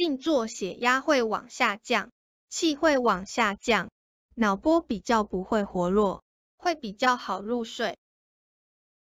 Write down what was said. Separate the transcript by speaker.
Speaker 1: 静坐血压会往下降气会往下降脑波比较不会活络会比较好入睡。